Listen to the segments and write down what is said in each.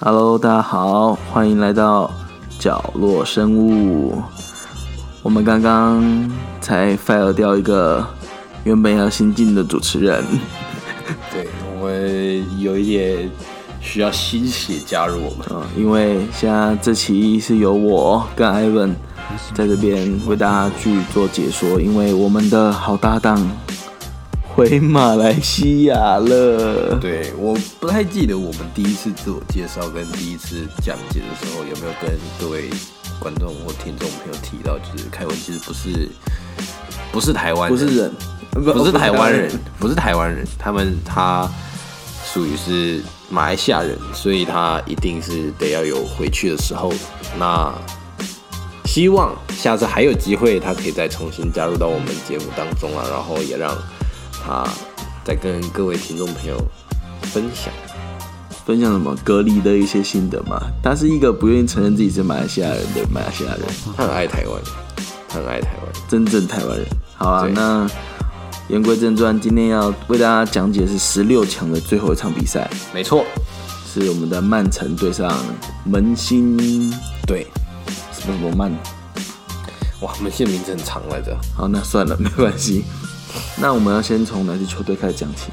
Hello，大家好，欢迎来到角落生物。我们刚刚才 fire 掉一个原本要新进的主持人，对我们有一点需要新血加入我们。啊，因为现在这期是由我跟 Ivan 在这边为大家去做解说，因为我们的好搭档回马来西亚了。对，我不太记得我们第一次自我介绍跟第一次讲解的时候有没有跟各位观众或听众朋友提到，就是凯文其实不是不是台湾，不是人，不是台湾人，不是台湾人，他们他属于是马来西亚人，所以他一定是得要有回去的时候。那希望下次还有机会，他可以再重新加入到我们节目当中啊，然后也让他在跟各位听众朋友分享。分享什么隔离的一些心得嘛？他是一个不愿意承认自己是马来西亚人的马来西亚人，他很爱台湾，他很爱台湾。真正台湾人。好啊，那言归正传，今天要为大家讲解是十六强的最后一场比赛，没错，是我们的曼城对上门兴对，什么什么曼。哇，门兴名字很长来着。好，那算了，没关系。那我们要先从哪支球队开始讲起？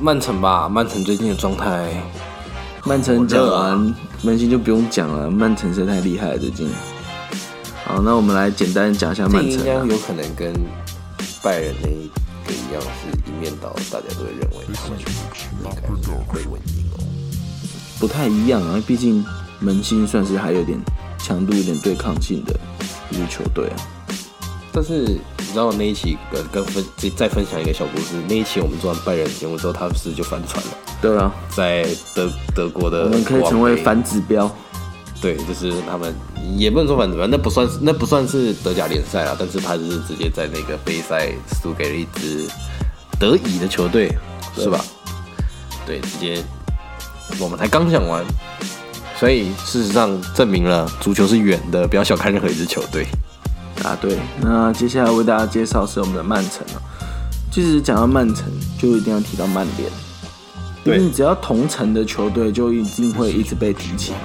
曼城吧，曼城最近的状态曼城讲完，门兴就不用讲了，曼城实在太厉害了，最近。好，那我们来简单讲一下曼城啊。有可能跟拜仁那一个一样，是一面倒，大家都会认为他们应该会稳赢哦。不太一样啊，毕竟门兴算是还有点强度、有点对抗性的一支球队啊。但是你知道那一期跟跟分再再分享一个小故事，那一期我们做完拜仁节目之后，他不是就翻船了，对啊，在德德国的我们可以成为反指标。对，就是他们也不能说反指标，那不算是那不算是德甲联赛啊，但是他就是直接在那个杯赛输给了一支德乙的球队，是吧？对，直接我们才刚讲完，所以事实上证明了足球是远的，不要小看任何一支球队。啊，对，那接下来为大家介绍是我们的曼城啊。其实讲到曼城，就一定要提到曼联，因为你只要同城的球队，就一定会一直被提起嘛。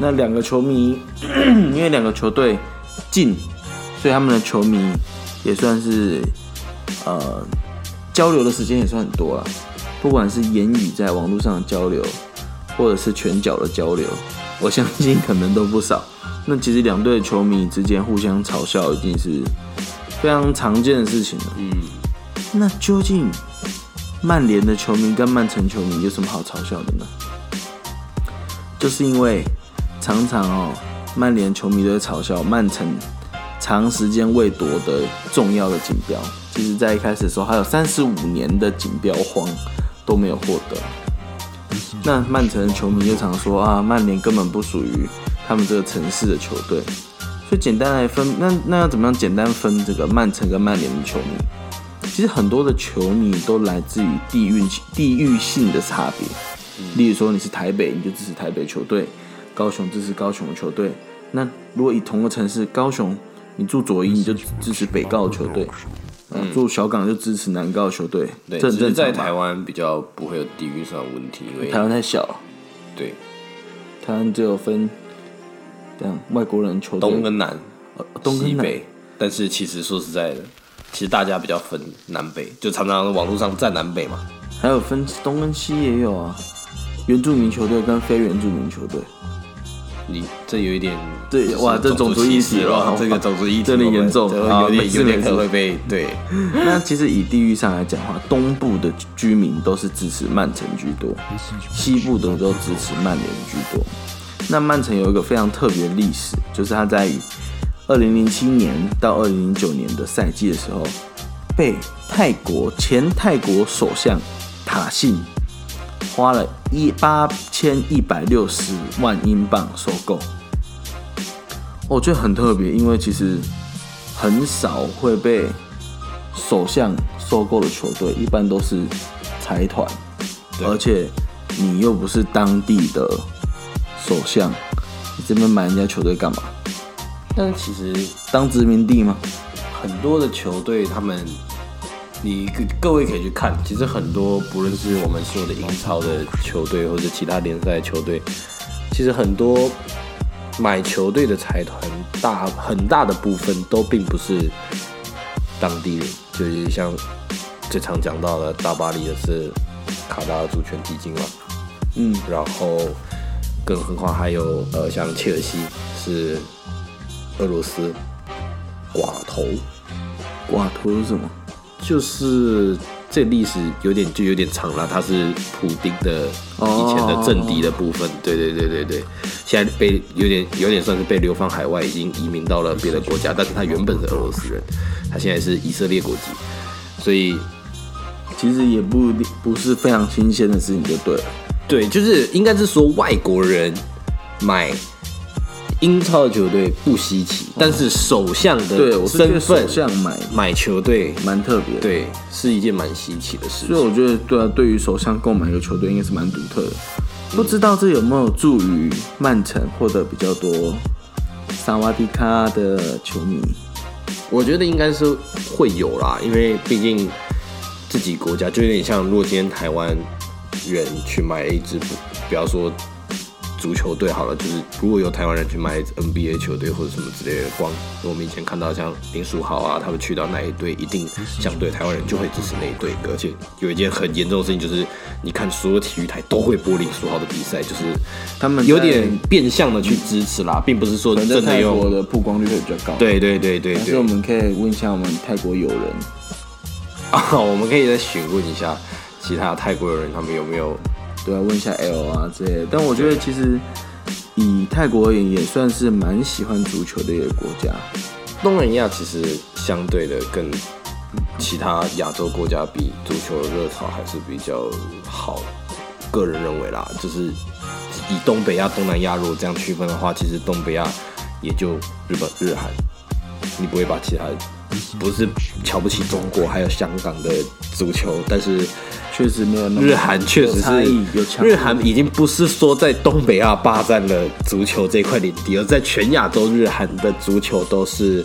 那两个球迷，因为两个球队近，所以他们的球迷也算是呃交流的时间也算很多了。不管是言语在网络上的交流，或者是拳脚的交流，我相信可能都不少。那其实两队的球迷之间互相嘲笑，已经是非常常见的事情了。嗯，那究竟曼联的球迷跟曼城球迷有什么好嘲笑的呢？就是因为常常哦，曼联球迷都会嘲笑曼城长时间未夺得重要的锦标。其实，在一开始的时候，还有三十五年的锦标荒都没有获得。那曼城的球迷就常说啊，曼联根本不属于他们这个城市的球队。所以简单来分，那那要怎么样简单分这个曼城跟曼联的球迷？其实很多的球迷都来自于地域地域性的差别。例如说你是台北，你就支持台北球队；高雄支持高雄的球队。那如果以同个城市，高雄你住左营，你就支持北高球队；啊，住小港就支持南高球队。对，这是在正常嘛。台湾比较不会有地域上的问题，因为台湾太小了，对台湾只有分这样外国人球队东跟南、呃东跟北，但是其实说实在的，其实大家比较分南北，就常常网络上站南北嘛。还有分东跟西也有啊，原住民球队跟非原住民球队。你这有一点对哇这种族意识了了，这个种族意识真的严重有点有点可能会被对。那其实以地域上来讲的话，东部的居民都是支持曼城居多，西部的都支持曼联居多。那曼城有一个非常特别的历史，就是他在二零零七年到二零零九年的赛季的时候，被泰国前泰国首相塔信花了一八千一百六十万英镑收购。我觉得很特别，因为其实很少会被首相收购的球队，一般都是财团，而且你又不是当地的首相，你这边买人家球队干嘛？但其实当殖民地吗？很多的球队，他们你各各位可以去看，其实很多不论是我们说的英超的球队或者其他联赛的球队，其实很多买球队的财团大很大的部分都并不是当地人，就是像最常讲到的大巴黎的是卡达的主权基金嘛，嗯，然后更何况还有呃像切尔西是俄罗斯寡头，寡头是什么？就是这历史有点就有点长了，它是普丁的以前的政敌的部分，对对对对对，现在被有点有点算是被流放海外，已经移民到了别的国家，但是他原本是俄罗斯人，他现在是以色列国籍，所以其实也不不是非常新鲜的事情，就对了。对，就是应该是说外国人买英超的球队不稀奇，但是首相对，的我是觉得身份首相买买球队，蛮特别的。，对，是一件蛮稀奇的事所以我觉得对啊，对于首相购买一个球队应该是蛮独特的。不知道这有没有助于曼城获得比较多萨瓦迪卡的球迷？我觉得应该是会有啦，因为毕竟自己国家就有点像，如果今天台湾人去买了一支，不要说足球队好了，就是如果有台湾人去买 NBA 球队或者什么之类的，光我们以前看到像林书豪啊，他们去到那一队，一定相对台湾人就会支持那一队，而且有一件很严重的事情就是，你看所有体育台都会播林书豪的比赛，就是他们有点变相的去支持啦，并不是说真的泰国用。的曝光率会比较高。，对对对对对但是我，们可以问一下我们泰国友人，啊，我们可以再询问一下其他泰国友人，他们有没有对啊，问一下 L 啊之类的。但我觉得其实以泰国而言，也算是蛮喜欢足球的一个国家。东南亚其实相对的跟其他亚洲国家比，足球的热潮还是比较好。个人认为啦，就是以东北亚、东南亚如果这样区分的话，其实东北亚也就日本、日韩，你不会把其他不是瞧不起中国还有香港的足球，但是确实没有那么日韩确实是强日韩已经不是说在东北亚霸占了足球这块领地，而在全亚洲日韩的足球都是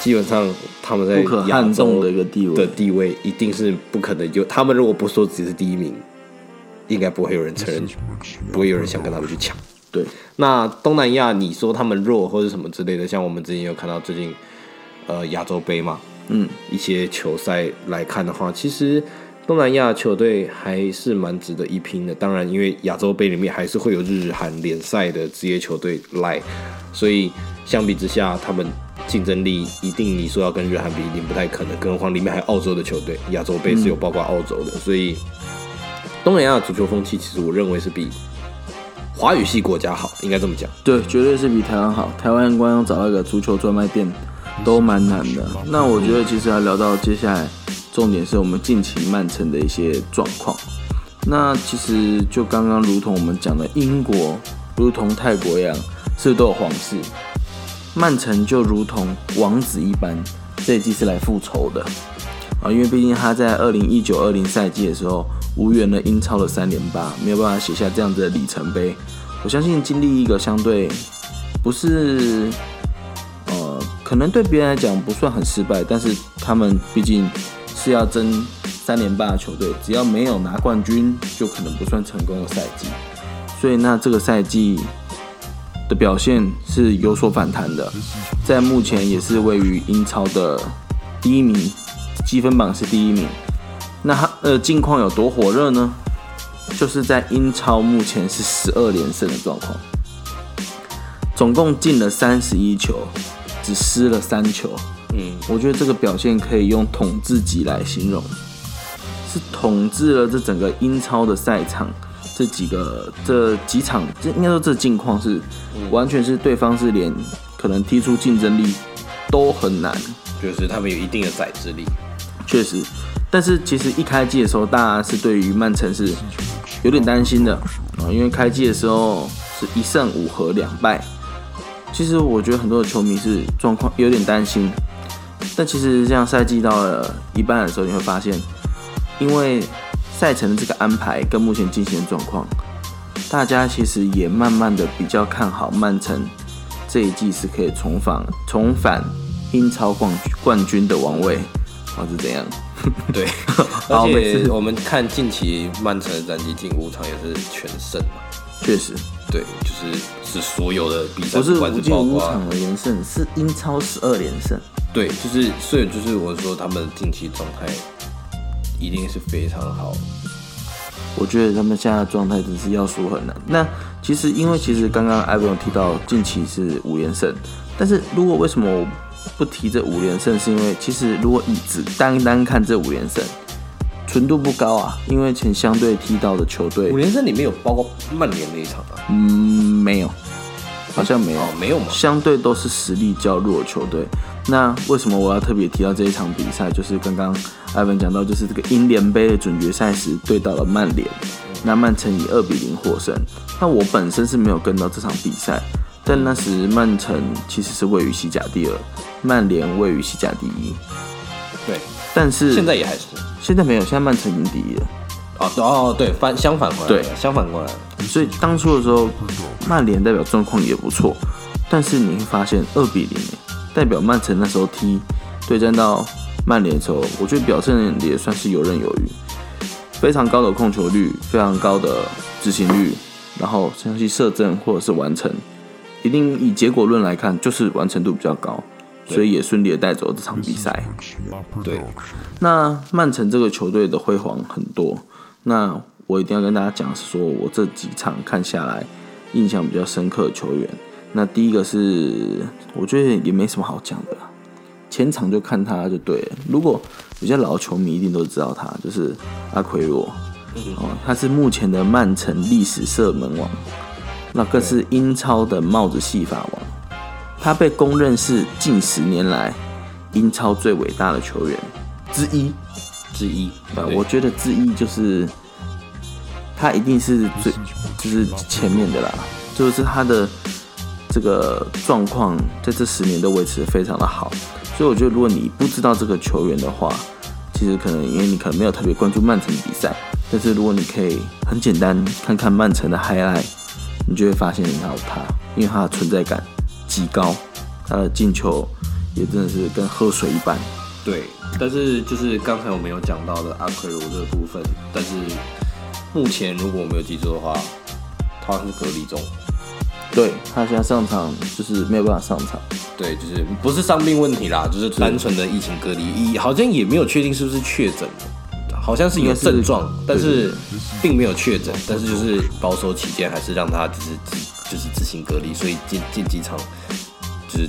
基本上他们在不可亚洲撼动的一个地位的地位一定是不可能有。他们如果不说自己是第一名，应该不会有人承认，不会有人想跟他们去抢。对，那东南亚，你说他们弱或者什么之类的，像我们之前有看到最近呃亚洲杯嘛，嗯，一些球赛来看的话，其实东南亚球队还是蛮值得一拼的。当然，因为亚洲杯里面还是会有日韩联赛的职业球队来，所以相比之下，他们竞争力一定你说要跟日韩比，一定不太可能。更何况里面还有澳洲的球队，亚洲杯是有包括澳洲的，所以东南亚足球风气，其实我认为是比华语系国家好，应该这么讲。对，绝对是比台湾好。台湾光要找到一个足球专卖店都蛮难的。那我觉得其实要聊到接下来，重点是我们近期曼城的一些状况。那其实就刚刚如同我们讲的，英国如同泰国一样，是不是都有皇室？曼城就如同王子一般，这一季是来复仇的啊，因为毕竟他在二零一九二零赛季的时候无缘了英超的三连霸，没有办法写下这样子的里程碑。我相信经历一个相对不是，可能对别人来讲不算很失败，但是他们毕竟是要争三连霸的球队，只要没有拿冠军，就可能不算成功的赛季。所以那这个赛季的表现是有所反弹的，在目前也是位于英超的第一名，积分榜是第一名。那他呃近况有多火热呢？就是在英超目前是十二连胜的状况，总共进了三十一球，只失了三球。嗯，我觉得这个表现可以用统治级来形容，是统治了这整个英超的赛场，这几个这几场，这应该说这境况是完全是对方是连可能踢出竞争力都很难，就是他们有一定的宰制力。确实。但是其实一开季的时候，大家是对于曼城是有点担心的啊，因为开季的时候是一胜五和两败。其实我觉得很多的球迷是状况有点担心，但其实这样赛季到了一半的时候，你会发现，因为赛程的这个安排跟目前进行的状况，大家其实也慢慢的比较看好曼城这一季是可以重返重返英超冠冠军的王位，或是怎样？对，好而每次且我们看近期曼城的战绩，近五场也是全胜嘛。确实，对，就是是所有的比赛，不是五进五场的连胜，是英超十二连胜。对，就是所以就是我说他们近期状态一定是非常好。我觉得他们现在的状态真是要输很难。那其实因为其实刚刚艾文有提到近期是五连胜，但是如果为什么我不提这五连胜，是因为其实如果你只单单看这五连胜，纯度不高啊，因为前相对踢到的球队五，连胜里面有包括曼联那一场啊？嗯，没有，好像没有。哦，没有吗？相对都是实力较弱的球队。那为什么我要特别提到这一场比赛？就是刚刚艾文讲到，就是这个英联杯的准决赛时对到了曼联，那曼城以二比零获胜。那我本身是没有跟到这场比赛，但那时曼城其实是位于西甲第二，曼联位于西甲第一。对，但是现在也还是。现在没有，现在曼城已经第一了。哦哦对，反相反过来，对相反过来了。所以当初的时候，曼联代表状况也不错，但是你会发现二比零，代表曼城那时候踢对战到曼联的时候，我觉得表现也算是游刃有余，非常高的控球率，非常高的执行率，然后相信射正或者是完成，一定以结果论来看，就是完成度比较高，所以也顺利的带走这场比赛。对，那曼城这个球队的辉煌很多，那我一定要跟大家讲，是说我这几场看下来，印象比较深刻的球员。那第一个是，我觉得也没什么好讲的啦，前场就看他就对了。如果有些老的球迷一定都知道他，就是阿奎罗，哦，他是目前的曼城历史射门王，那更是英超的帽子戏法王。他被公认是近十年来英超最伟大的球员之一。之一。啊，对我觉得之一就是他一定是最就是前面的啦，就是他的这个状况在这十年都维持的非常的好，所以我觉得如果你不知道这个球员的话，其实可能因为你可能没有特别关注曼城比赛，但是如果你可以很简单看看曼城的 highlight，你就会发现他有他，因为他的存在感极高，他的进球也真的是跟喝水一般。对，但是就是刚才我们有讲到的阿奎罗这个部分，但是目前如果我没有记错的话，他是隔离中。对他现在上场就是没有办法上场。对，就是不是伤病问题啦，就是单纯的疫情隔离，好像也没有确定是不是确诊，好像是有症状，但是并没有确诊，但是就是保守起见，还是让他就是自就是自行隔离，所以进进机场就是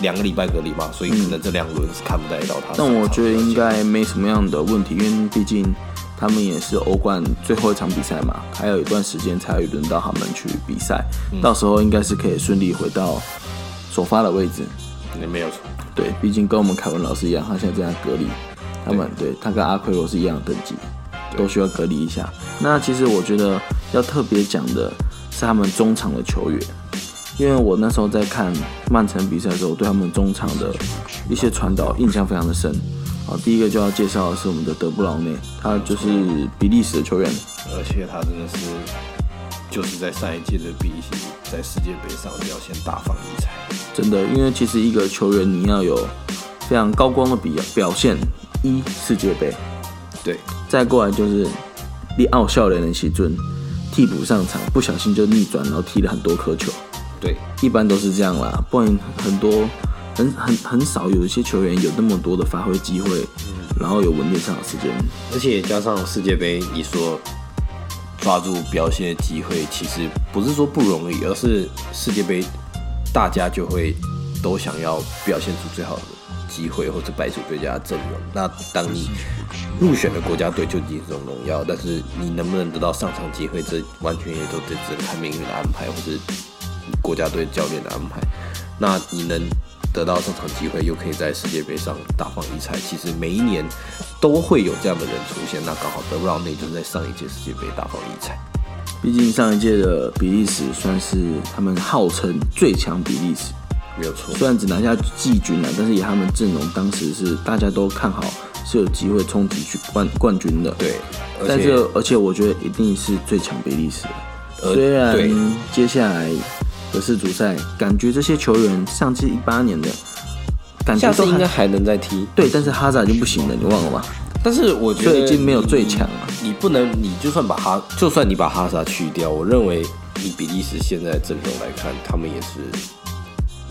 两个礼拜隔离嘛，所以可能这两轮是看不太到他。但我觉得应该没什么样的问题，因为毕竟他们也是欧冠最后一场比赛嘛，还有一段时间才会轮到他们去比赛，到时候应该是可以顺利回到首发的位置。也没有错。对，毕竟跟我们凯文老师一样，他现在正在隔离，他们对他跟阿奎罗是一样的等级，都需要隔离一下。那其实我觉得要特别讲的是他们中场的球员，因为我那时候在看曼城比赛的时候，我对他们中场的一些传导印象非常的深。好，第一个就要介绍的是我们的德布劳内，他就是比利时的球员，而且他真的是就是在上一届的比利时在世界杯上表现大放异彩。真的，因为其实一个球员你要有非常高光的比表现，一世界杯，对，再过来就是你奥笑人的喜尊替补上场，不小心就逆转，然后踢了很多颗球，对，一般都是这样啦，不然很多很很很少有一些球员有那么多的发挥机会，然后有稳定上的时间。而且加上世界杯，你说抓住表现的机会，其实不是说不容易，而是世界杯大家就会都想要表现出最好的机会，或者摆出最佳阵容。那当你入选的国家队就已经是种荣耀，但是你能不能得到上场机会，这完全也都得只看命运的安排，或是国家队教练的安排。那你能得到上场机会，又可以在世界杯上大放异彩，其实每一年都会有这样的人出现。那刚好得不到内就在上一届世界杯大放异彩。毕竟上一届的比利时算是他们号称最强比利时，没有错，虽然只拿下季军了，但是以他们阵容当时是大家都看好是有机会冲击去冠冠军的。对，但是而且我觉得一定是最强比利时。呃虽然接下来的世足赛，感觉这些球员上届一八年的，感觉都还应该还能再踢。对，但是哈萨已经不行了，你忘了吗？但是我觉得已经没有最强了。你不能，你就算把哈，就算你把哈萨去掉，我认为以比利时现在的阵容来看，他们也是，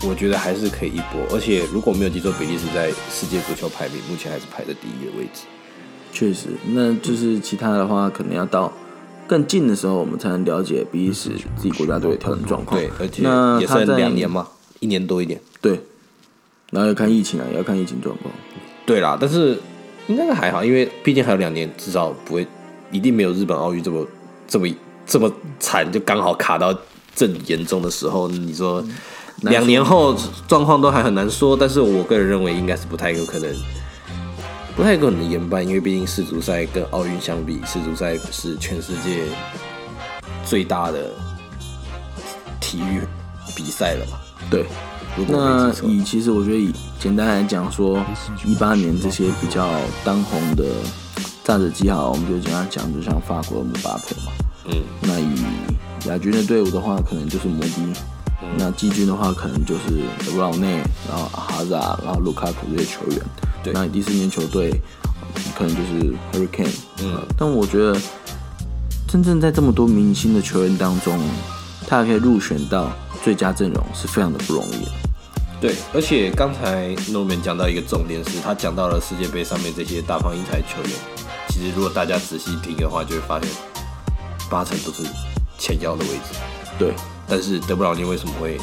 我觉得还是可以一波。而且如果没有记错，比利时在世界足球排名目前还是排在第一的位置。确实，那就是其他的话，可能要到更近的时候，我们才能了解比利时自己国家队的调整状况。对，而且也算两年嘛，一年多一点。对，然后要看疫情啊，也要看疫情状况。对啦，但是应该是还好，因为毕竟还有两年，至少不会，一定没有日本奥运这么这么这么惨，就刚好卡到正严重的时候。你说两年后状况都还很难说，但是我个人认为应该是不太有可能，不太有可能延办，因为毕竟世足赛跟奥运相比，世足赛是全世界最大的体育比赛了嘛。对，如果那以其实我觉得以简单来讲说，一八年这些比较当红的炸子鸡好，我们就简单讲，就像法国的姆巴佩嘛。嗯，那以亚军的队伍的话，可能就是摩迪；那季军的话，可能就是德布劳内，然后哈扎，然后卢卡库这些球员。对那以第四年球队，可能就是 Hurricane。嗯呃但我觉得真正在这么多明星的球员当中，他还可以入选到最佳阵容，是非常的不容易的。对，而且刚才 Norman 讲到一个重点是，他讲到了世界杯上面这些大放异彩球员，其实如果大家仔细听的话，就会发现八成都是前腰的位置。对，但是德布劳内为什么会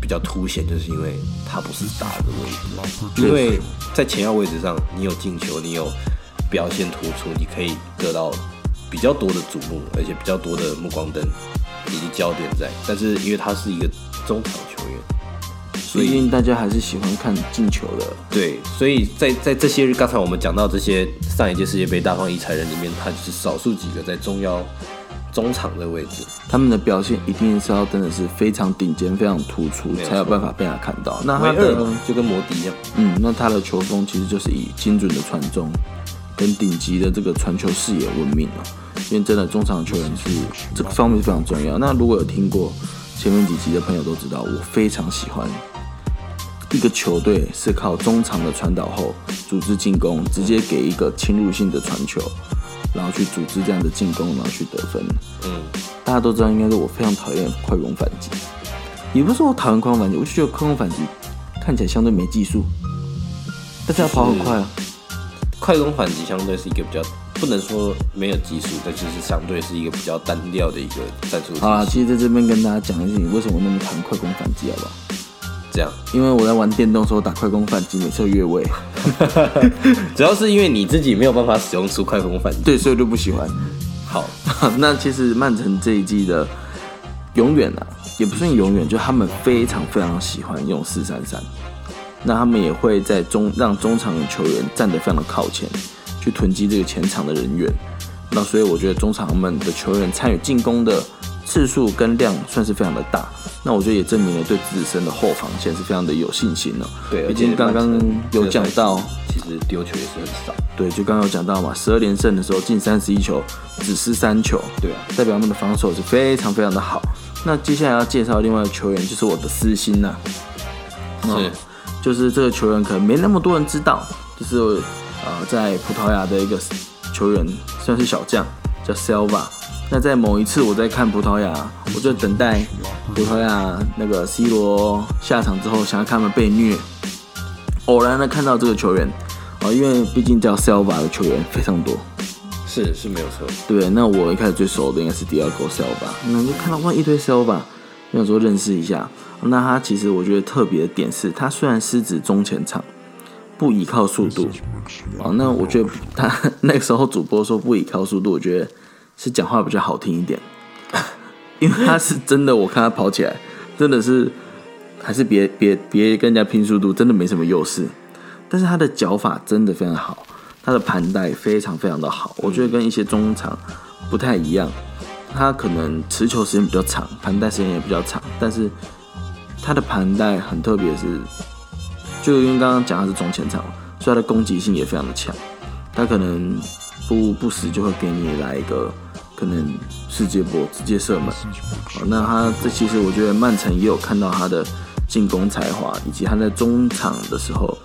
比较凸显，就是因为他不是打的位置，因为在前腰位置上，你有进球，你有表现突出，你可以得到比较多的瞩目，而且比较多的目光灯以及焦点在。但是因为他是一个中场球员，所以大家还是喜欢看进球的。对，所以在在这些刚才我们讲到这些上一届世界杯大放异彩人里面，他就是少数几个在中腰、中场的位置。他们的表现一定是要真的是非常顶尖、非常突出才有办法被他看到。那他的就跟摩迪一样，嗯，那他的球风其实就是以精准的传中跟顶级的这个传球视野闻名哦。因为真的中场球员是这个方面是非常重要。那如果有听过前面几集的朋友都知道，我非常喜欢一个球队是靠中场的传导后组织进攻，直接给一个侵入性的传球，然后去组织这样的进攻，然后去得分。嗯，大家都知道，应该是我非常讨厌快攻反击，也不是说我讨厌快攻反击，我就觉得快攻反击看起来相对没技术，但是要跑很快啊。快攻反击相对是一个比较不能说没有技术，但就是相对是一个比较单调的一个战术体好啦，其实在这边跟大家讲一下，你，为什么我那么讨厌快攻反击，好不好？这样，因为我在玩电动的时候打快攻反击，每次都越位，主要是因为你自己没有办法使用出快攻反击。对，所以就不喜欢。好，那其实曼城这一季的永远啊，也不算永远，就他们非常非常喜欢用四三三。那他们也会在中让中场的球员站得非常的靠前，去囤积这个前场的人员。那所以我觉得中场们的球员参与进攻的次数跟量算是非常的大。那我觉得也证明了对自身的后防线是非常的有信心了、对，毕竟刚刚有讲到，其实丢球也是很少。对，就刚刚有讲到嘛，十二连胜的时候进三十一球，只失三球，对啊，代表他们的防守是非常非常的好。那接下来要介绍另外一个球员，就是我的私心呐、是，就是这个球员可能没那么多人知道，就是呃在葡萄牙的一个球员，算是小将，叫 Selva。那在某一次我在看葡萄牙，我就等待葡萄牙那个 C 罗下场之后，想要看他们被虐，偶然的看到这个球员，哦，因为毕竟叫 Selva 的球员非常多，是是没有错。对，那我一开始最熟的应该是 Diego Silva，那就看到哇一堆 Silva，想说认识一下。那他其实我觉得特别的点是，他虽然狮子中前场，不依靠速度，哦，那我觉得他 那个时候主播说不依靠速度，我觉得是讲话比较好听一点，因为他是真的，我看他跑起来真的是还是别别别跟人家拼速度，真的没什么优势。但是他的脚法真的非常好，他的盘带非常非常的好，我觉得跟一些中场不太一样。他可能持球时间比较长，盘带时间也比较长，但是他的盘带很特别，是就因为刚刚讲他是中前场，所以他的攻击性也非常的强。他可能不不时就会给你来一个可能世界波直接射门。好，那他这其实我觉得曼城也有看到他的进攻才华，以及他在中场的时候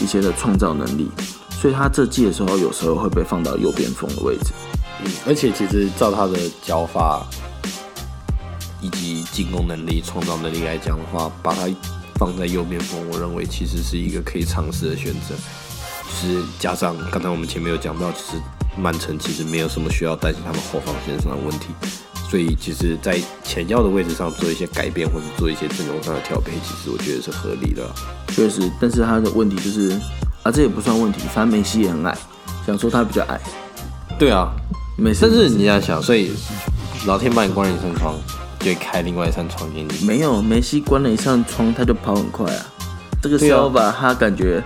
一些的创造能力，所以他这季的时候有时候会被放到右边锋的位置。嗯，而且其实照他的脚法以及，进攻能力、创造能力来讲的话，把他放在右边锋，我认为其实是一个可以尝试的选择。就是加上刚才我们前面有讲到，其实曼城其实没有什么需要担心他们后防线上的问题，所以其实，在前腰的位置上做一些改变或者做一些阵容上的调配，其实我觉得是合理的。确实，但是他的问题就是啊，这也不算问题，反正梅西也很矮，想说他比较矮，对啊，梅西但是你要想，所以老天帮你关了一扇窗，就会开另外一扇窗给你。没有梅西关了一扇窗，他就跑很快啊。这个对啊 s 吧，他感觉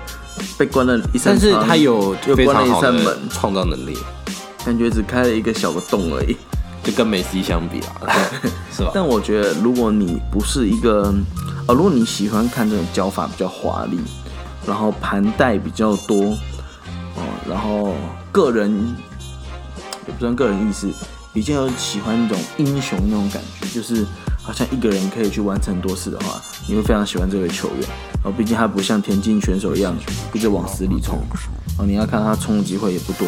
被关了一扇但窗，是他有又关了一扇门，创造能力，感觉只开了一个小的洞而已。就跟梅西相比啊，是吧？但我觉得，如果你不是一个，呃，如果你喜欢看这种脚法比较华丽，然后盘带比较多，哦、然后个人也不算个人意识，比较喜欢那种英雄那种感觉，就是好像一个人可以去完成很多事的话，你会非常喜欢这位球员。然后，毕竟他不像田径选手一样一直往死里冲，哦，你要看他冲的机会也不多，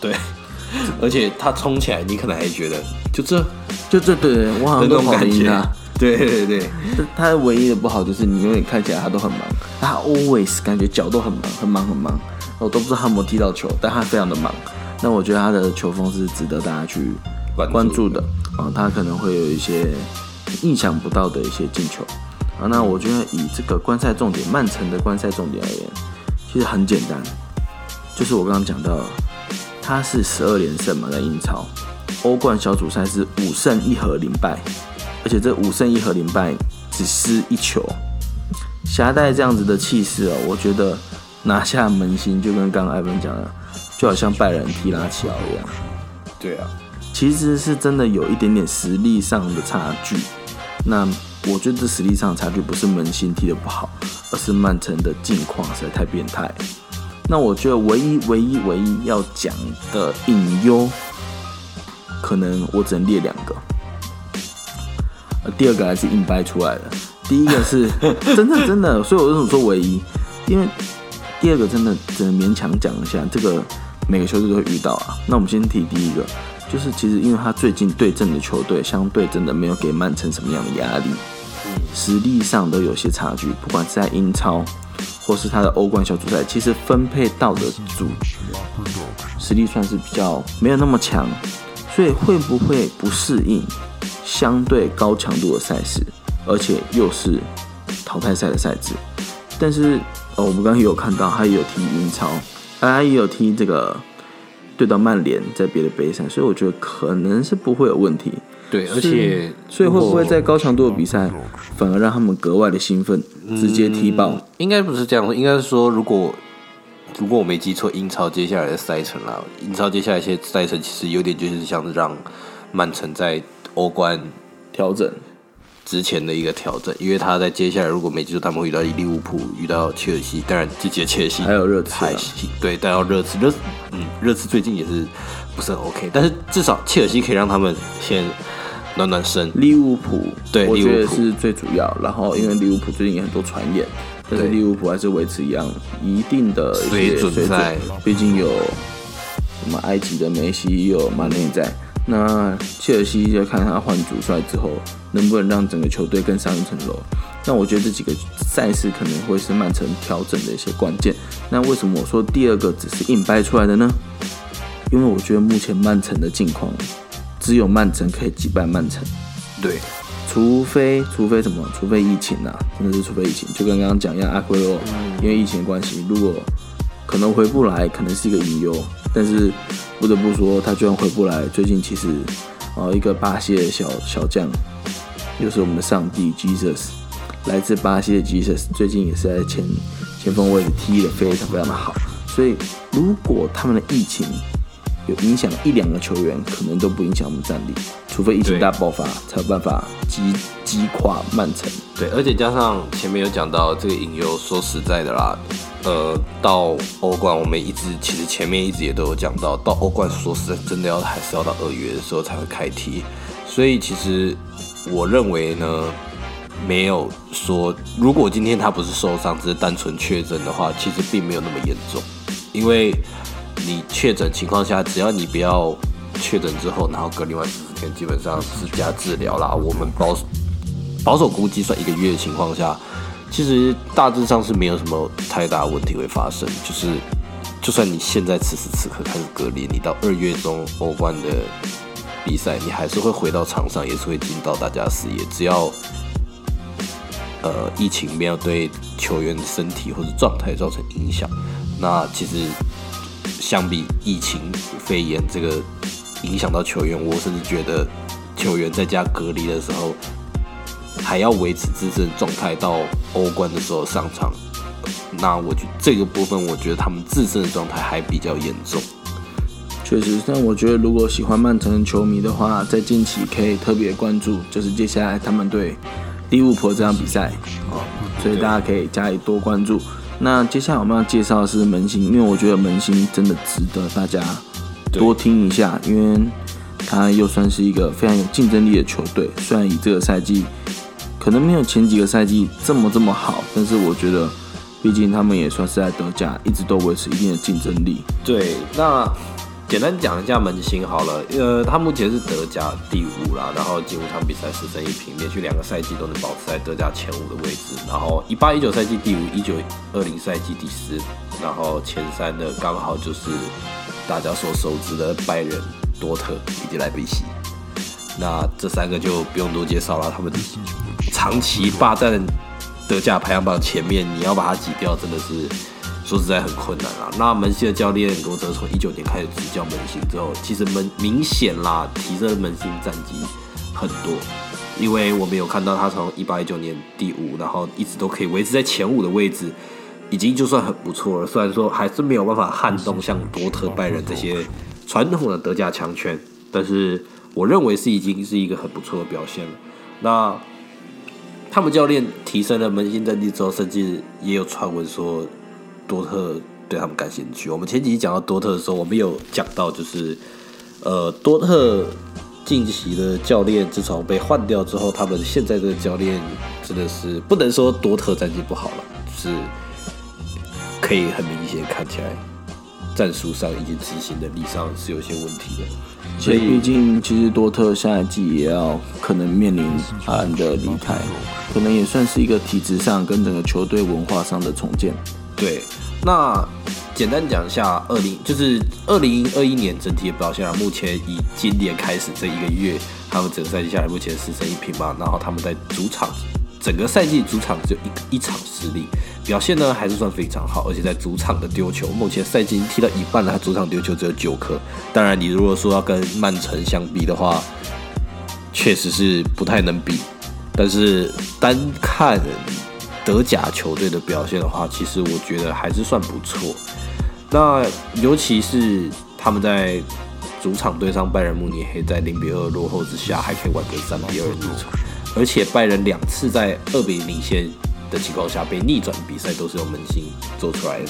对，而且他冲起来，你可能还觉得就这就这对对，我好像都跑赢他。。对对对，他唯一的不好就是你永远看起来他都很忙，他 always 感觉脚都很忙，很忙很忙，我都不知道他有没有踢到球，但他非常的忙。那我觉得他的球风是值得大家去关注的啊，他可能会有一些意想不到的一些进球。啊。那我觉得以这个观赛重点，曼城的观赛重点而言，其实很简单，就是我刚刚讲到，他是十二连胜嘛，在英超，欧冠小组赛是五胜一和零败，而且这五胜一和零败只失一球，夹带这样子的气势哦，我觉得拿下门兴就跟刚刚艾文讲的，就好像拜仁踢拉齐奥一样，对啊，其实是真的有一点点实力上的差距。那我觉得这实力上的差距不是门兴踢的不好，而是曼城的境况实在太变态。那我觉得唯一唯一唯一要讲的隐忧，可能我只能列两个。呃，第二个还是硬掰出来的，第一个是 真的真的，所以我为什么说唯一？因为第二个真的只能勉强讲一下，这个每个球队都会遇到啊。那我们先提第一个，就是其实因为他最近对阵的球队相对真的没有给曼城什么样的压力，实力上都有些差距，不管是在英超或是他的欧冠小组赛，其实分配到的组实力算是比较没有那么强，所以会不会不适应相对高强度的赛事，而且又是淘汰赛的赛制？但是哦，我们刚刚也有看到，他也有踢英超，他也有踢这个对到曼联在别的杯赛，所以我觉得可能是不会有问题。对，而且所以会不会在高强度的比赛，反而让他们格外的兴奋，直接踢爆？应该不是这样说，应该是说，如果如果我没记错，英超接下来的赛程啦，英超接下来一些赛程其实有点就是像是让曼城在欧冠调整，之前的一个调整，因为他在接下来如果没记错，他们会遇到利物浦，遇到切尔西，当然这届切尔西还有热刺对，但要热刺，热嗯热刺最近也是不是很 OK，但是至少切尔西可以让他们先暖暖身，利物浦，对我觉得是最主要。然后因为利物浦最近也很多传言，但是对利物浦还是维持一样一定的一水准水在毕竟有什么埃及的梅西，又有马内在。那切尔西就看他换主帅之后，能不能让整个球队更上一层楼。那我觉得这几个赛事可能会是曼城调整的一些关键。那为什么我说第二个只是硬掰出来的呢？因为我觉得目前曼城的境况，只有曼城可以击败曼城。对，除非除非什么？除非疫情啊，真的是除非疫情，就跟刚刚讲一样，阿奎罗因为疫情的关系，如果可能回不来，可能是一个隐忧。但是不得不说，他居然回不来，最近其实哦，一个巴西的小小将，又是我们的上帝 Jesus，来自巴西的 Jesus，最近也是在前前锋位置踢得非常非常的好。所以如果他们的疫情有影响一两个球员，可能都不影响我们战力，除非疫情大爆发，才有办法击击垮曼城。对，而且加上前面有讲到这个引诱，说实在的啦，呃，到欧冠我们一直其实前面一直也都有讲到，到欧冠说实在真的要还是要到二月的时候才会开踢，所以其实我认为呢，没有说如果今天他不是受伤，只是单纯确诊的话，其实并没有那么严重，因为你确诊情况下，只要你不要确诊之后，然后隔另外十四天，基本上是加治疗啦。我们保保守估计算一个月的情况下，其实大致上是没有什么太大问题会发生。就是就算你现在此时此刻开始隔离，你到二月中欧冠的比赛，你还是会回到场上，也是会进到大家视野。只要呃疫情没有对球员的身体或者状态造成影响，那其实相比疫情肺炎这个影响到球员，我甚至觉得球员在家隔离的时候还要维持自身状态到欧冠的时候上场，那我觉这个部分，我觉得他们自身的状态还比较严重。确实，但我觉得如果喜欢曼城球迷的话，在近期可以特别关注，就是接下来他们对利物浦这场比赛哦，所以大家可以加以多关注。那接下来我们要介绍的是门兴，因为我觉得门兴真的值得大家多听一下，因为他又算是一个非常有竞争力的球队。虽然以这个赛季可能没有前几个赛季这么这么好，但是我觉得，毕竟他们也算是在德甲一直都维持一定的竞争力。对，那。简单讲一下门兴好了，呃，他目前是德甲第五啦，然后近五场比赛十胜一平，连续两个赛季都能保持在德甲前五的位置。然后一八一九赛季第五，一九二零赛季第四，然后前三的刚好就是大家所熟知的拜仁、多特以及莱比锡。那这三个就不用多介绍了，他们长期霸占德甲排行榜前面，你要把它挤掉，真的是。说实在很困难啊。那门兴的教练罗泽从一九年开始执教门兴之后，其实门明显啦提升门兴战绩很多，因为我们有看到他从一八一九年第五，然后一直都可以维持在前五的位置，已经就算很不错了。虽然说还是没有办法撼动像多特、拜仁这些传统的德甲强权，但是我认为是已经是一个很不错的表现了。那他们教练提升了门兴战绩之后，甚至也有传闻说。多特对他们感兴趣。我们前几集讲到多特的时候，我们有讲到，就是呃，多特近期的教练自从被换掉之后，他们现在的教练真的是不能说多特战绩不好了，是可以很明显看起来战术上以及执行能力上是有些问题的。所以，毕竟其实多特下一季也要可能面临阿兰的离开，可能也算是一个体制上跟整个球队文化上的重建。对，那简单讲一下，二零就是二零二一年整体的表现啊。目前以今年开始这一个月，他们整个赛季下来目前四胜一平嘛。然后他们在主场整个赛季主场只有一一场失利，表现呢还是算非常好。而且在主场的丢球，目前赛季踢到一半了，他主场丢球只有九颗。当然，你如果说要跟曼城相比的话，确实是不太能比。但是单看。德甲球队的表现的话，其实我觉得还是算不错。那尤其是他们在主场对上拜仁慕尼黑，在零比二落后之下，还可以挽回三比二逆转。而且拜仁两次在二比领先的情况下被逆转比赛，都是用门兴做出来的，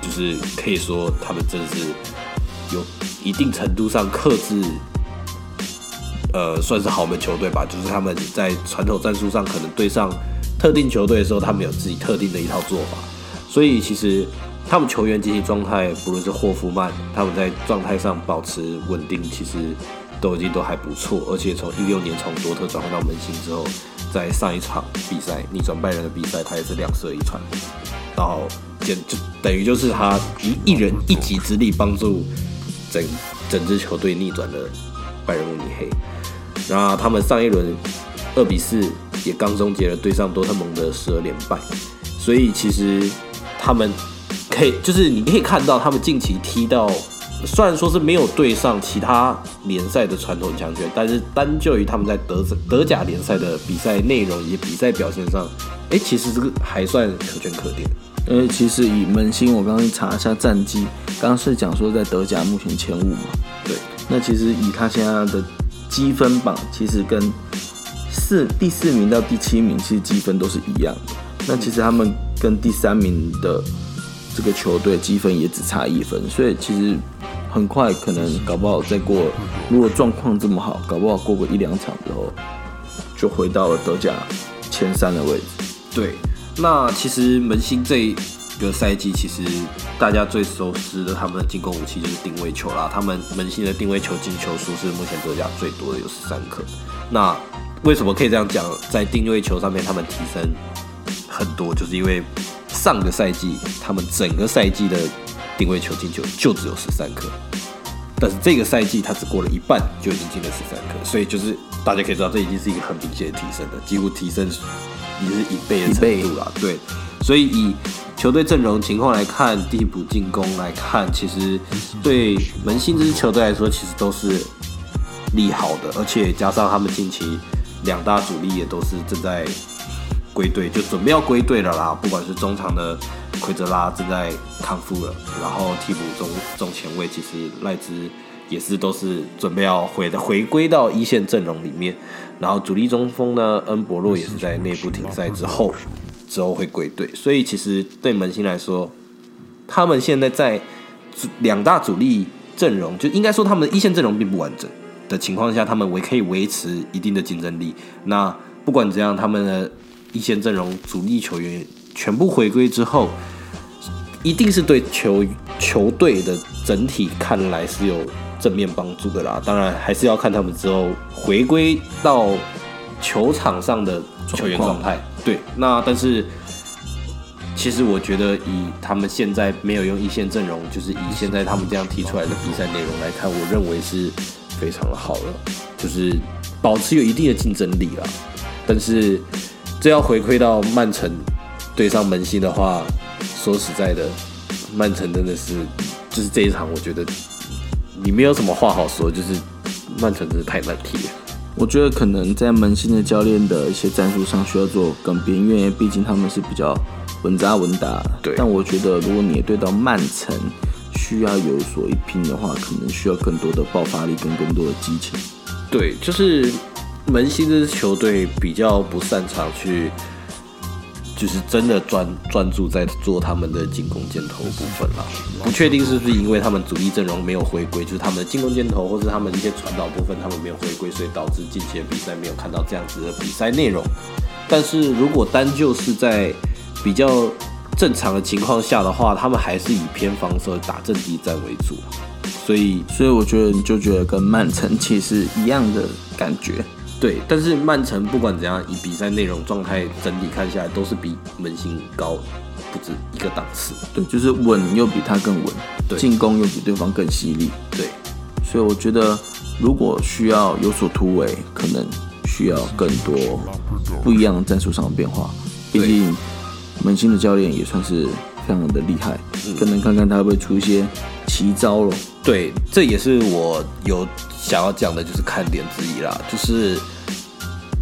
就是可以说他们真的是有一定程度上克制，呃，算是豪门球队吧。就是他们在传统战术上可能对上。特定球队的时候，他们有自己特定的一套做法，所以其实他们球员及其状态，不论是霍夫曼，他们在状态上保持稳定，其实都已经都还不错。而且从一六年从多特转换到门兴之后，在上一场比赛逆转拜仁的比赛，他也是两射一传，然后简就等于就是他以一人一己之力帮助整整支球队逆转了拜仁慕尼黑。然后他们上一轮二比四。也刚终结了对上多特蒙德十二连败，所以其实他们可以就是你可以看到他们近期踢到，虽然说是没有对上其他联赛的传统强权，但是单就于他们在德德甲联赛的比赛内容以及比赛表现上，哎，其实这个还算可圈可点。因为其实以门兴，我刚刚查一下战绩，刚刚是讲说在德甲目前前五嘛，对，那其实以他现在的积分榜，其实跟四第四名到第七名其实积分都是一样的，那其实他们跟第三名的这个球队积分也只差一分，所以其实很快可能搞不好再过，如果状况这么好，搞不好过个一两场之后就回到了德甲前三的位置。对，那其实门兴这一个赛季，其实大家最熟悉的他们的进攻武器就是定位球啦。他们门兴的定位球进球数是目前德甲最多的，有十三颗。那为什么可以这样讲？在定位球上面，他们提升很多，就是因为上个赛季他们整个赛季的定位球进球就只有十三颗，但是这个赛季他只过了一半就已经进了十三颗，所以就是大家可以知道，这已经是一个很明显的提升了，几乎提升已经是一倍的程度了。对，所以以球队阵容情况来看，替补进攻来看，其实对门兴这支球队来说，其实都是利好的，而且加上他们近期两大主力也都是正在归队，就准备要归队了啦。不管是中场的奎泽拉正在康复了，然后替补中中前卫其实赖兹也是都是准备要回的回归到一线阵容里面，然后主力中锋呢恩博洛也是在内部停赛之后之后会归队，所以其实对门兴来说，他们现在在两大主力阵容，就应该说他们的一线阵容并不完整的情况下，他们维可以维持一定的竞争力。那不管怎样，他们的一线阵容主力球员全部回归之后，一定是对球球队的整体看来是有正面帮助的啦。当然，还是要看他们之后回归到球场上的球员状态。对，那但是其实我觉得，以他们现在没有用一线阵容，就是以现在他们这样提出来的比赛内容来看，我认为是非常的好了，就是保持有一定的竞争力了。但是这要回馈到曼城对上门兴的话，说实在的，曼城真的是就是这一场，我觉得你没有什么话好说，就是曼城真的太难踢了。我觉得可能在门兴的教练的一些战术上需要做更变，因为毕竟他们是比较稳扎稳打。对但我觉得如果你对到曼城需要有所一拼的话，可能需要更多的爆发力跟更多的激情。对，就是门兴这支球队比较不擅长去，就是真的专专注在做他们的进攻箭头部分啦。不确定是不是因为他们主力阵容没有回归，就是他们的进攻箭头或是他们一些传导部分他们没有回归，所以导致近期的比赛没有看到这样子的比赛内容。但是如果单就是在比较正常的情况下的话，他们还是以偏防守、打阵地战为主，所以所以我觉得你就觉得跟曼城其实一样的感觉。对，但是曼城不管怎样，以比赛内容状态整体看下来，都是比门兴高不止一个档次。对，就是稳又比他更稳，对进攻又比对方更犀利。对，所以我觉得，如果需要有所突围，可能需要更多不一样的战术上的变化。毕竟门兴的教练也算是非常的厉害，嗯可能看看他会不会出一些奇招咯。对，这也是我有想要讲的，就是看点之一啦。就是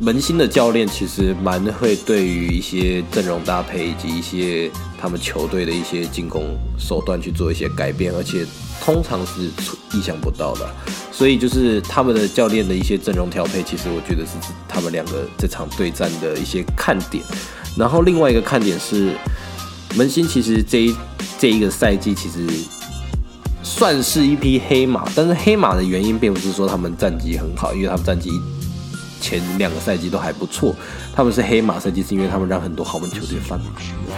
门兴的教练其实蛮会对于一些阵容搭配以及一些他们球队的一些进攻手段去做一些改变，而且通常是意想不到的。所以就是他们的教练的一些阵容调配，其实我觉得是他们两个这场对战的一些看点。然后另外一个看点是，门兴其实这一这一个赛季其实算是一匹黑马，但是黑马的原因并不是说他们战绩很好，因为他们战绩前两个赛季都还不错。他们是黑马赛季，是因为他们让很多豪门球队翻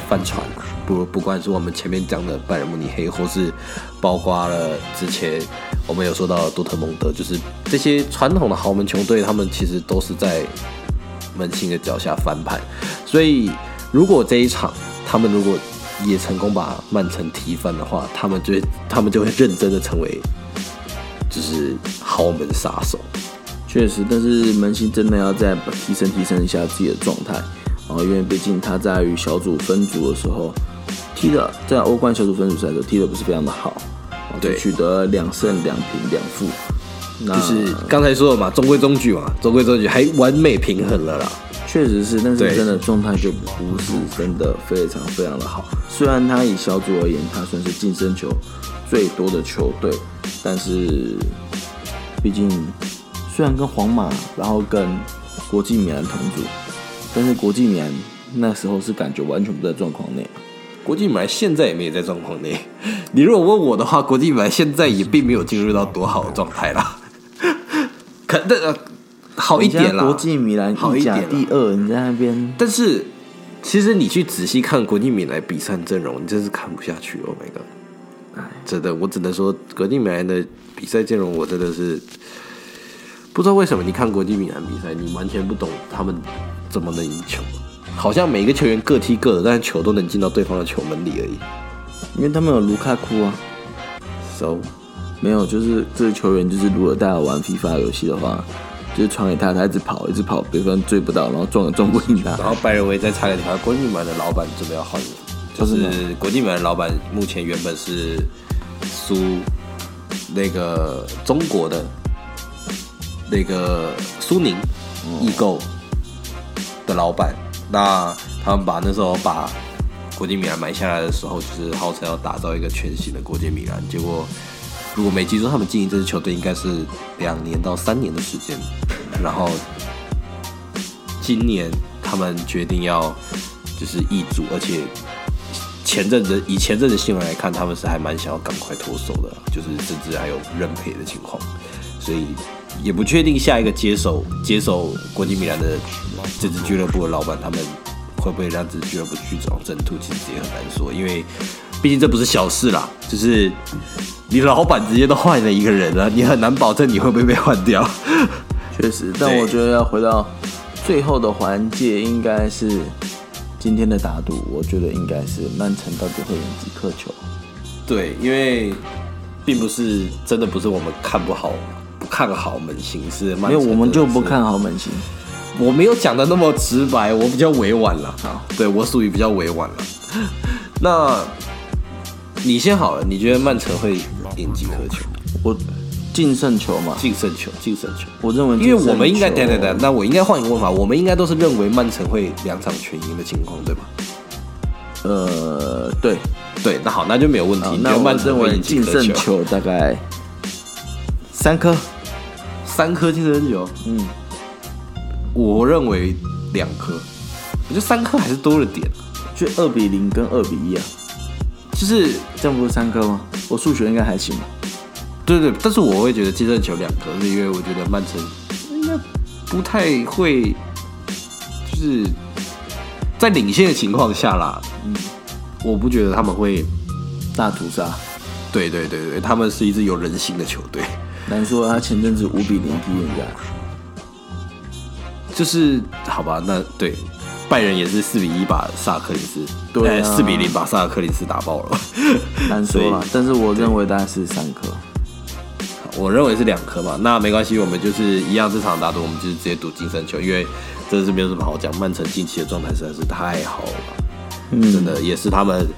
翻船，不不管是我们前面讲的拜仁慕尼黑，或是包括了之前我们有说到多特蒙德，就是这些传统的豪门球队，他们其实都是在门兴的脚下翻盘。所以如果这一场他们如果也成功把曼城踢翻的话，他们就会他们就会认真的成为就是豪门杀手。确实，但是门兴真的要再提升提升一下自己的状态哦，因为毕竟他在于小组分组的时候踢的，在欧冠小组分组赛的时候踢的不是非常的好，哦对取得两胜两平两负，那就是刚才说的嘛，中规中矩嘛，中规中矩还完美平衡了啦。确实是，但是真的状态就不是真的非常非常的好。虽然他以小组而言，他算是净胜球最多的球队，但是毕竟虽然跟皇马，然后跟国际米兰同组，但是国际米兰那时候是感觉完全不在状况内。国际米兰现在也没有在状况内。你如果问我的话，国际米兰现在也并没有进入到多好的状态啦。可但呃好一点啦，国际米兰好一点第二，你在那边但是其实你去仔细看国际米兰比赛阵容，你真是看不下去。Oh my god！真的，我只能说国际米兰的比赛阵容，我真的是不知道为什么。你看国际米兰比赛，你完全不懂他们怎么能赢球。好像每个球员各踢各的，但是球都能进到对方的球门里而已。因为他们有卢卡库啊。So，没有，就是这个球员，就是如果大家玩 FIFA 游戏的话。就是传给他，他一直跑，一直跑，对方追不到，然后撞也撞不赢他。然后拜仁维再插个条，国际米兰的老板准备要换人，就是国际米兰老板目前原本是苏那个中国的那个苏宁易购的老板，那他们把那时候把国际米兰买下来的时候，就是号称要打造一个全新的国际米兰，结果。如果没记错，他们经营这支球队应该是两年到三年的时间，然后今年他们决定要就是易主，而且前阵子以前阵子新闻来看，他们是还蛮想要赶快脱手的，就是甚至还有认赔的情况，所以也不确定下一个接手接手国际米兰的这支俱乐部的老板，他们会不会让这支俱乐部去走正途，其实也很难说，因为毕竟这不是小事啦，就是。你老板直接都换了一个人了，你很难保证你会不会被换掉。确实，但我觉得要回到最后的环节，应该是今天的打赌。我觉得应该是曼城到底会赢几颗球？对，因为并不是真的不是我们看不好、看好门兴，是没有我们就不看好门兴。我没有讲的那么直白，我比较委婉了。好，对我属于比较委婉了。那你先好了，你觉得曼城会？赢几颗球？我净胜球嘛，净胜球，净胜球。我认为，因为我们应该等等等，那我应该换一个问法，我们应该都是认为曼城会两场全赢的情况，对吧？呃，对对，那好，那就没有问题。那我认为净胜球大概三颗，三颗金针球。嗯，我认为两颗，我觉得三颗还是多了点，就二比零跟二比一啊。就是这样不是三颗吗？我数学应该还行吧。对对，但是我会觉得净胜球两颗，是因为我觉得曼城应该不太会，就是在领先的情况下啦。嗯，我不觉得他们会大屠杀。对对对对，他们是一支有人性的球队。难说，他前阵子五比零踢人家，就是好吧？那对。拜仁也是四比一把萨克林斯，对，四比零把萨克林斯打爆了。难说了，但是我认为大概是三颗，我认为是两颗吧。那没关系，我们就是一样，这场打赌我们就是直接赌金身球，因为真的是没有什么好讲。曼城近期的状态实在是太好了，真的也是他们，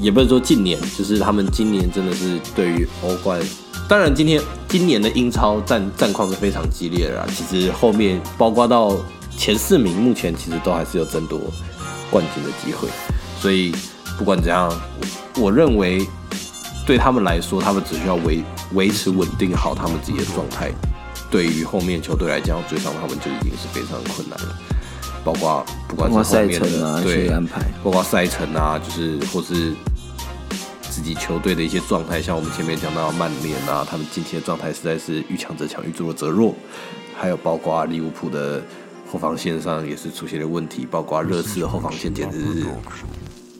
也不是说近年，就是他们今年真的是对于欧冠，当然今天今年的英超战战况是非常激烈的啦。其实后面包括到。前四名目前其实都还是有争夺冠军的机会，所以不管怎样，我认为对他们来说，他们只需要维维持稳定好他们自己的状态，对于后面球队来讲追上他们就已经是非常困难了。包括不管是后面的对安排，包括赛程啊，就是或是自己球队的一些状态，像我们前面讲到曼联啊，他们近期的状态实在是遇强则强，遇弱则弱，还有包括利物浦的。后防线上也是出现了问题，包括热刺的后防线简直是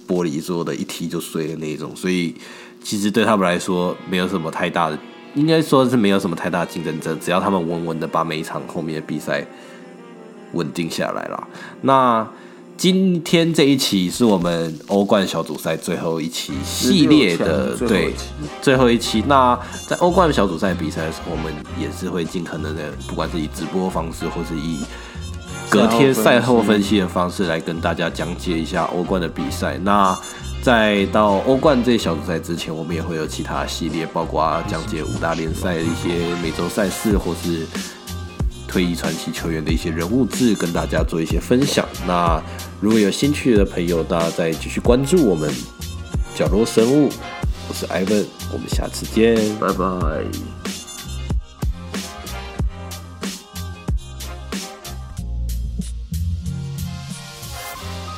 玻璃做的，一踢就碎的那种。所以其实对他们来说没有什么太大的，应该说是没有什么太大的竞争者，只要他们稳稳的把每一场后面的比赛稳定下来了。那今天这一期是我们欧冠小组赛最后一期系列的对最后一期。那在欧冠小组赛比赛的时候，我们也是会尽可能的，不管是以直播方式或是以隔天赛后分析的方式来跟大家讲解一下欧冠的比赛。那在到欧冠这小组赛之前，我们也会有其他系列，包括讲解五大联赛的一些每周赛事，或是退役传奇球员的一些人物志，跟大家做一些分享。那如果有兴趣的朋友，大家再继续关注我们角落生物。我是艾文我们下次见，拜拜。